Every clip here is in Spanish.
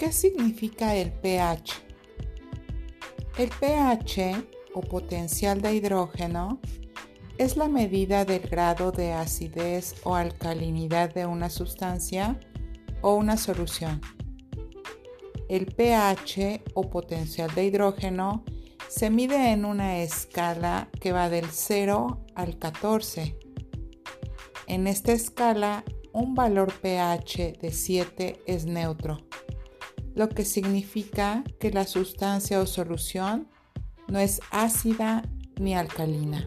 ¿Qué significa el pH? El pH o potencial de hidrógeno es la medida del grado de acidez o alcalinidad de una sustancia o una solución. El pH o potencial de hidrógeno se mide en una escala que va del 0 al 14. En esta escala, un valor pH de 7 es neutro, lo que significa que la sustancia o solución no es ácida ni alcalina.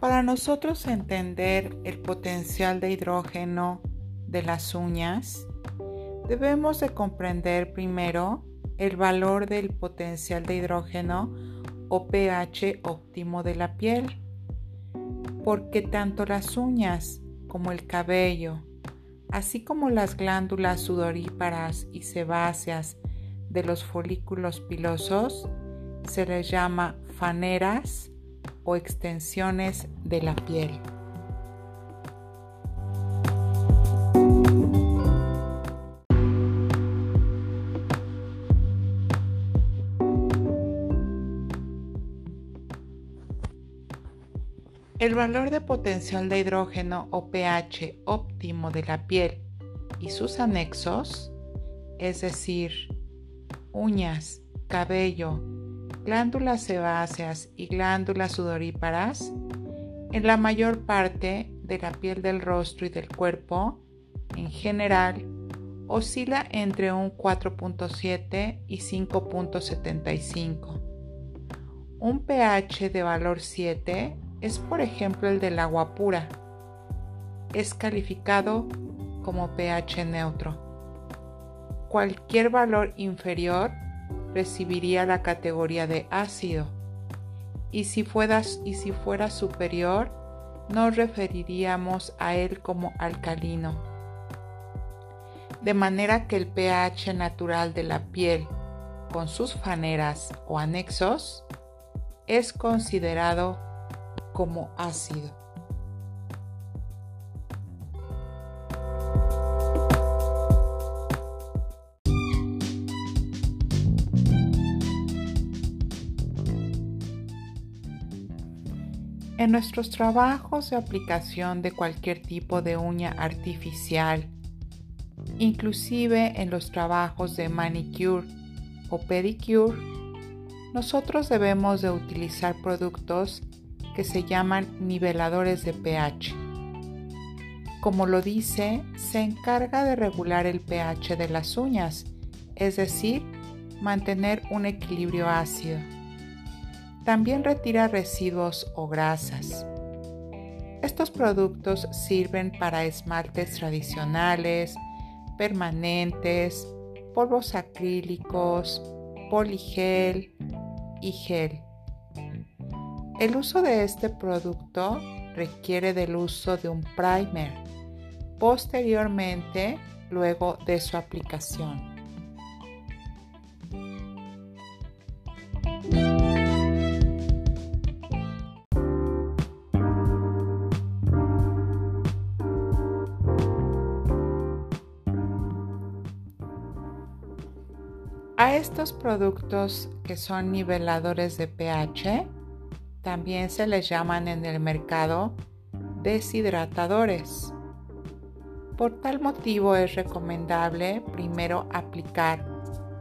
Para nosotros entender el potencial de hidrógeno de las uñas, debemos de comprender primero el valor del potencial de hidrógeno o pH óptimo de la piel, porque tanto las uñas como el cabello, así como las glándulas sudoríparas y sebáceas de los folículos pilosos, se les llama faneras o extensiones de la piel. El valor de potencial de hidrógeno o pH óptimo de la piel y sus anexos, es decir, uñas, cabello, glándulas sebáceas y glándulas sudoríparas en la mayor parte de la piel del rostro y del cuerpo, en general, oscila entre un 4.7 y 5.75. Un pH de valor 7 es por ejemplo el del agua pura. Es calificado como pH neutro. Cualquier valor inferior recibiría la categoría de ácido y si, fuera, superior nos referiríamos a él como alcalino. De manera que el pH natural de la piel con sus faneras o anexos es considerado como ácido. En nuestros trabajos de aplicación de cualquier tipo de uña artificial, inclusive en los trabajos de manicure o pedicure, nosotros debemos de utilizar productos que se llaman niveladores de pH. Como lo dice, se encarga de regular el pH de las uñas, es decir, mantener un equilibrio ácido. También retira residuos o grasas. Estos productos sirven para esmaltes tradicionales, permanentes, polvos acrílicos, poligel y gel. El uso de este producto requiere del uso de un primer posteriormente luego de su aplicación. A estos productos que son niveladores de pH también se les llaman en el mercado deshidratadores. Por tal motivo es recomendable primero aplicar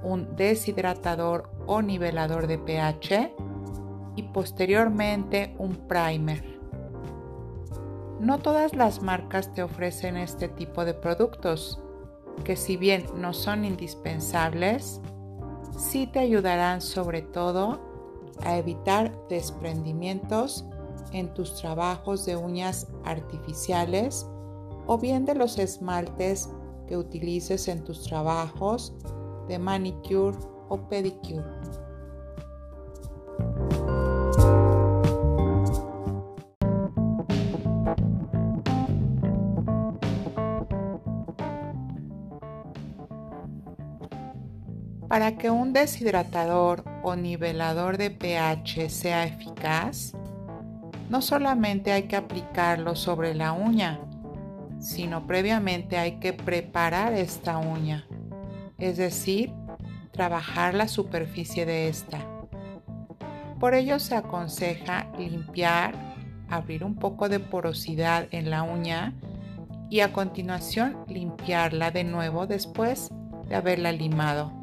un deshidratador o nivelador de pH y posteriormente un primer. No todas las marcas te ofrecen este tipo de productos, que si bien no son indispensables, sí te ayudarán sobre todo a evitar desprendimientos en tus trabajos de uñas artificiales o bien de los esmaltes que utilices en tus trabajos de manicure o pedicure. Para que un deshidratador o nivelador de pH sea eficaz, no solamente hay que aplicarlo sobre la uña, sino previamente hay que preparar esta uña, es decir, trabajar la superficie de esta. Por ello se aconseja limpiar, abrir un poco de porosidad en la uña y a continuación limpiarla de nuevo después de haberla limado.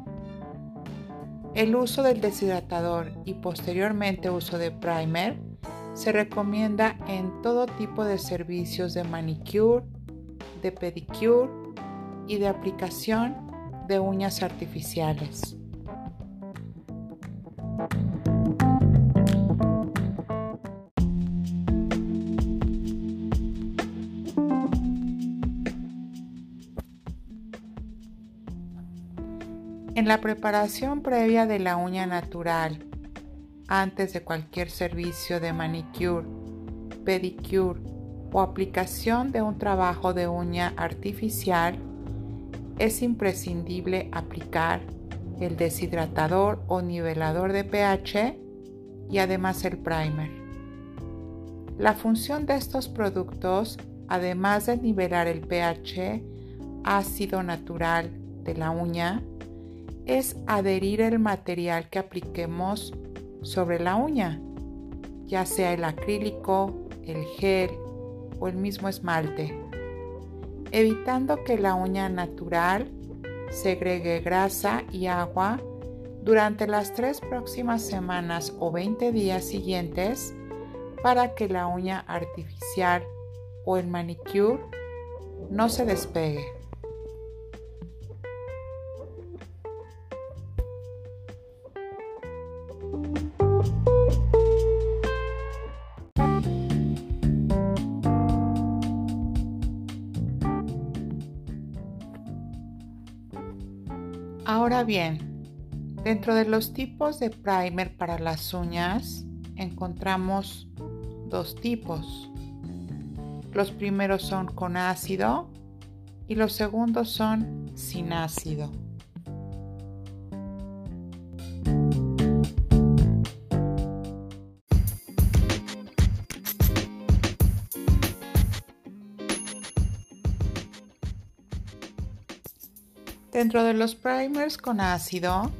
El uso del deshidratador y posteriormente uso de primer se recomienda en todo tipo de servicios de manicure, de pedicure y de aplicación de uñas artificiales. En la preparación previa de la uña natural, antes de cualquier servicio de manicure, pedicure o aplicación de un trabajo de uña artificial, es imprescindible aplicar el deshidratador o nivelador de pH y además el primer. La función de estos productos, además de nivelar el pH ácido natural de la uña, es adherir el material que apliquemos sobre la uña, ya sea el acrílico, el gel o el mismo esmalte, evitando que la uña natural segregue grasa y agua durante las tres próximas semanas o 20 días siguientes para que la uña artificial o el manicure no se despegue. Ahora bien, dentro de los tipos de primer para las uñas encontramos dos tipos. Los primeros son con ácido y los segundos son sin ácido. Dentro de los primers con ácido,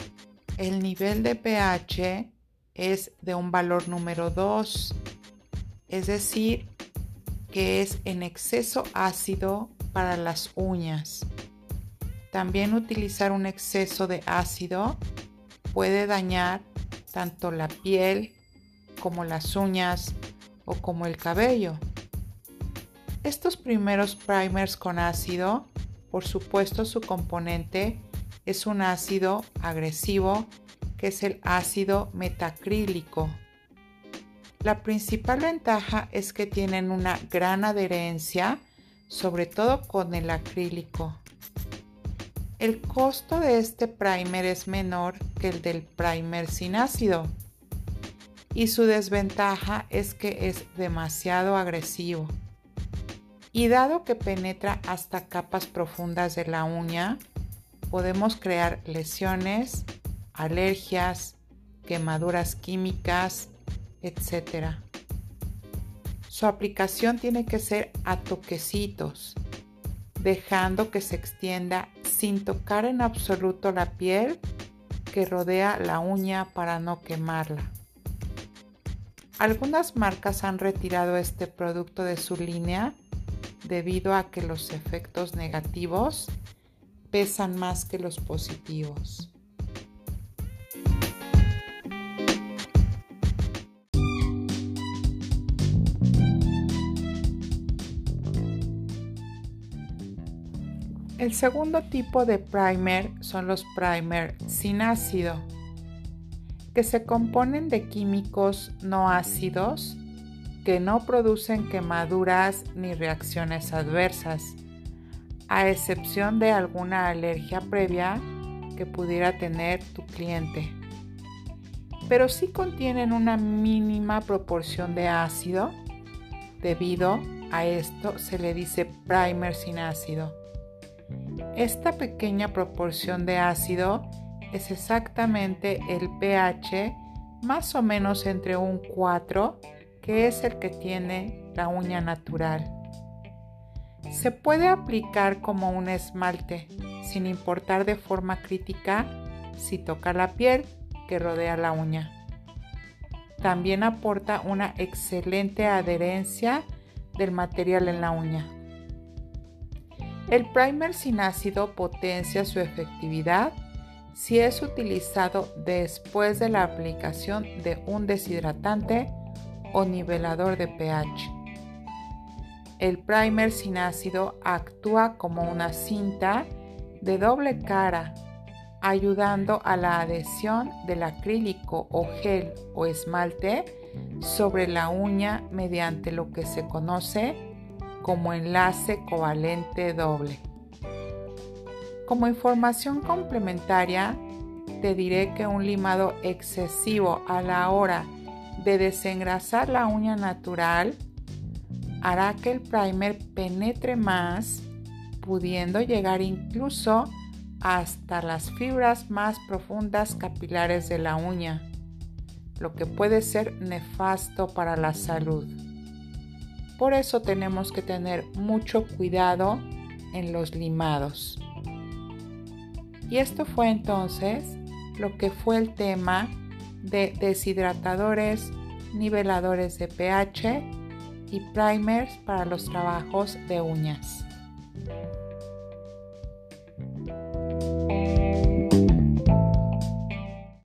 el nivel de pH es de un valor número 2, es decir, que es en exceso ácido para las uñas. También utilizar un exceso de ácido puede dañar tanto la piel como las uñas o como el cabello. Estos primeros primers con ácido por supuesto, su componente es un ácido agresivo que es el ácido metacrílico. La principal ventaja es que tienen una gran adherencia, sobre todo con el acrílico. El costo de este primer es menor que el del primer sin ácido y su desventaja es que es demasiado agresivo. Y dado que penetra hasta capas profundas de la uña, podemos crear lesiones, alergias, quemaduras químicas, etc. Su aplicación tiene que ser a toquecitos, dejando que se extienda sin tocar en absoluto la piel que rodea la uña para no quemarla. Algunas marcas han retirado este producto de su línea debido a que los efectos negativos pesan más que los positivos. El segundo tipo de primer son los primer sin ácido, que se componen de químicos no ácidos que no producen quemaduras ni reacciones adversas, a excepción de alguna alergia previa que pudiera tener tu cliente. Pero sí contienen una mínima proporción de ácido. Debido a esto se le dice primer sin ácido. Esta pequeña proporción de ácido es exactamente el pH más o menos entre un 4, que es el que tiene la uña natural. Se puede aplicar como un esmalte, sin importar de forma crítica si toca la piel que rodea la uña. También aporta una excelente adherencia del material en la uña. El primer sin ácido potencia su efectividad si es utilizado después de la aplicación de un deshidratante o nivelador de pH. El primer sin ácido actúa como una cinta de doble cara, ayudando a la adhesión del acrílico o gel o esmalte sobre la uña mediante lo que se conoce como enlace covalente doble. Como información complementaria, te diré que un limado excesivo a la hora de desengrasar la uña natural hará que el primer penetre más, pudiendo llegar incluso hasta las fibras más profundas capilares de la uña, lo que puede ser nefasto para la salud. Por eso tenemos que tener mucho cuidado en los limados. Y esto fue entonces lo que fue el tema de deshidratadores, niveladores de pH y primers para los trabajos de uñas.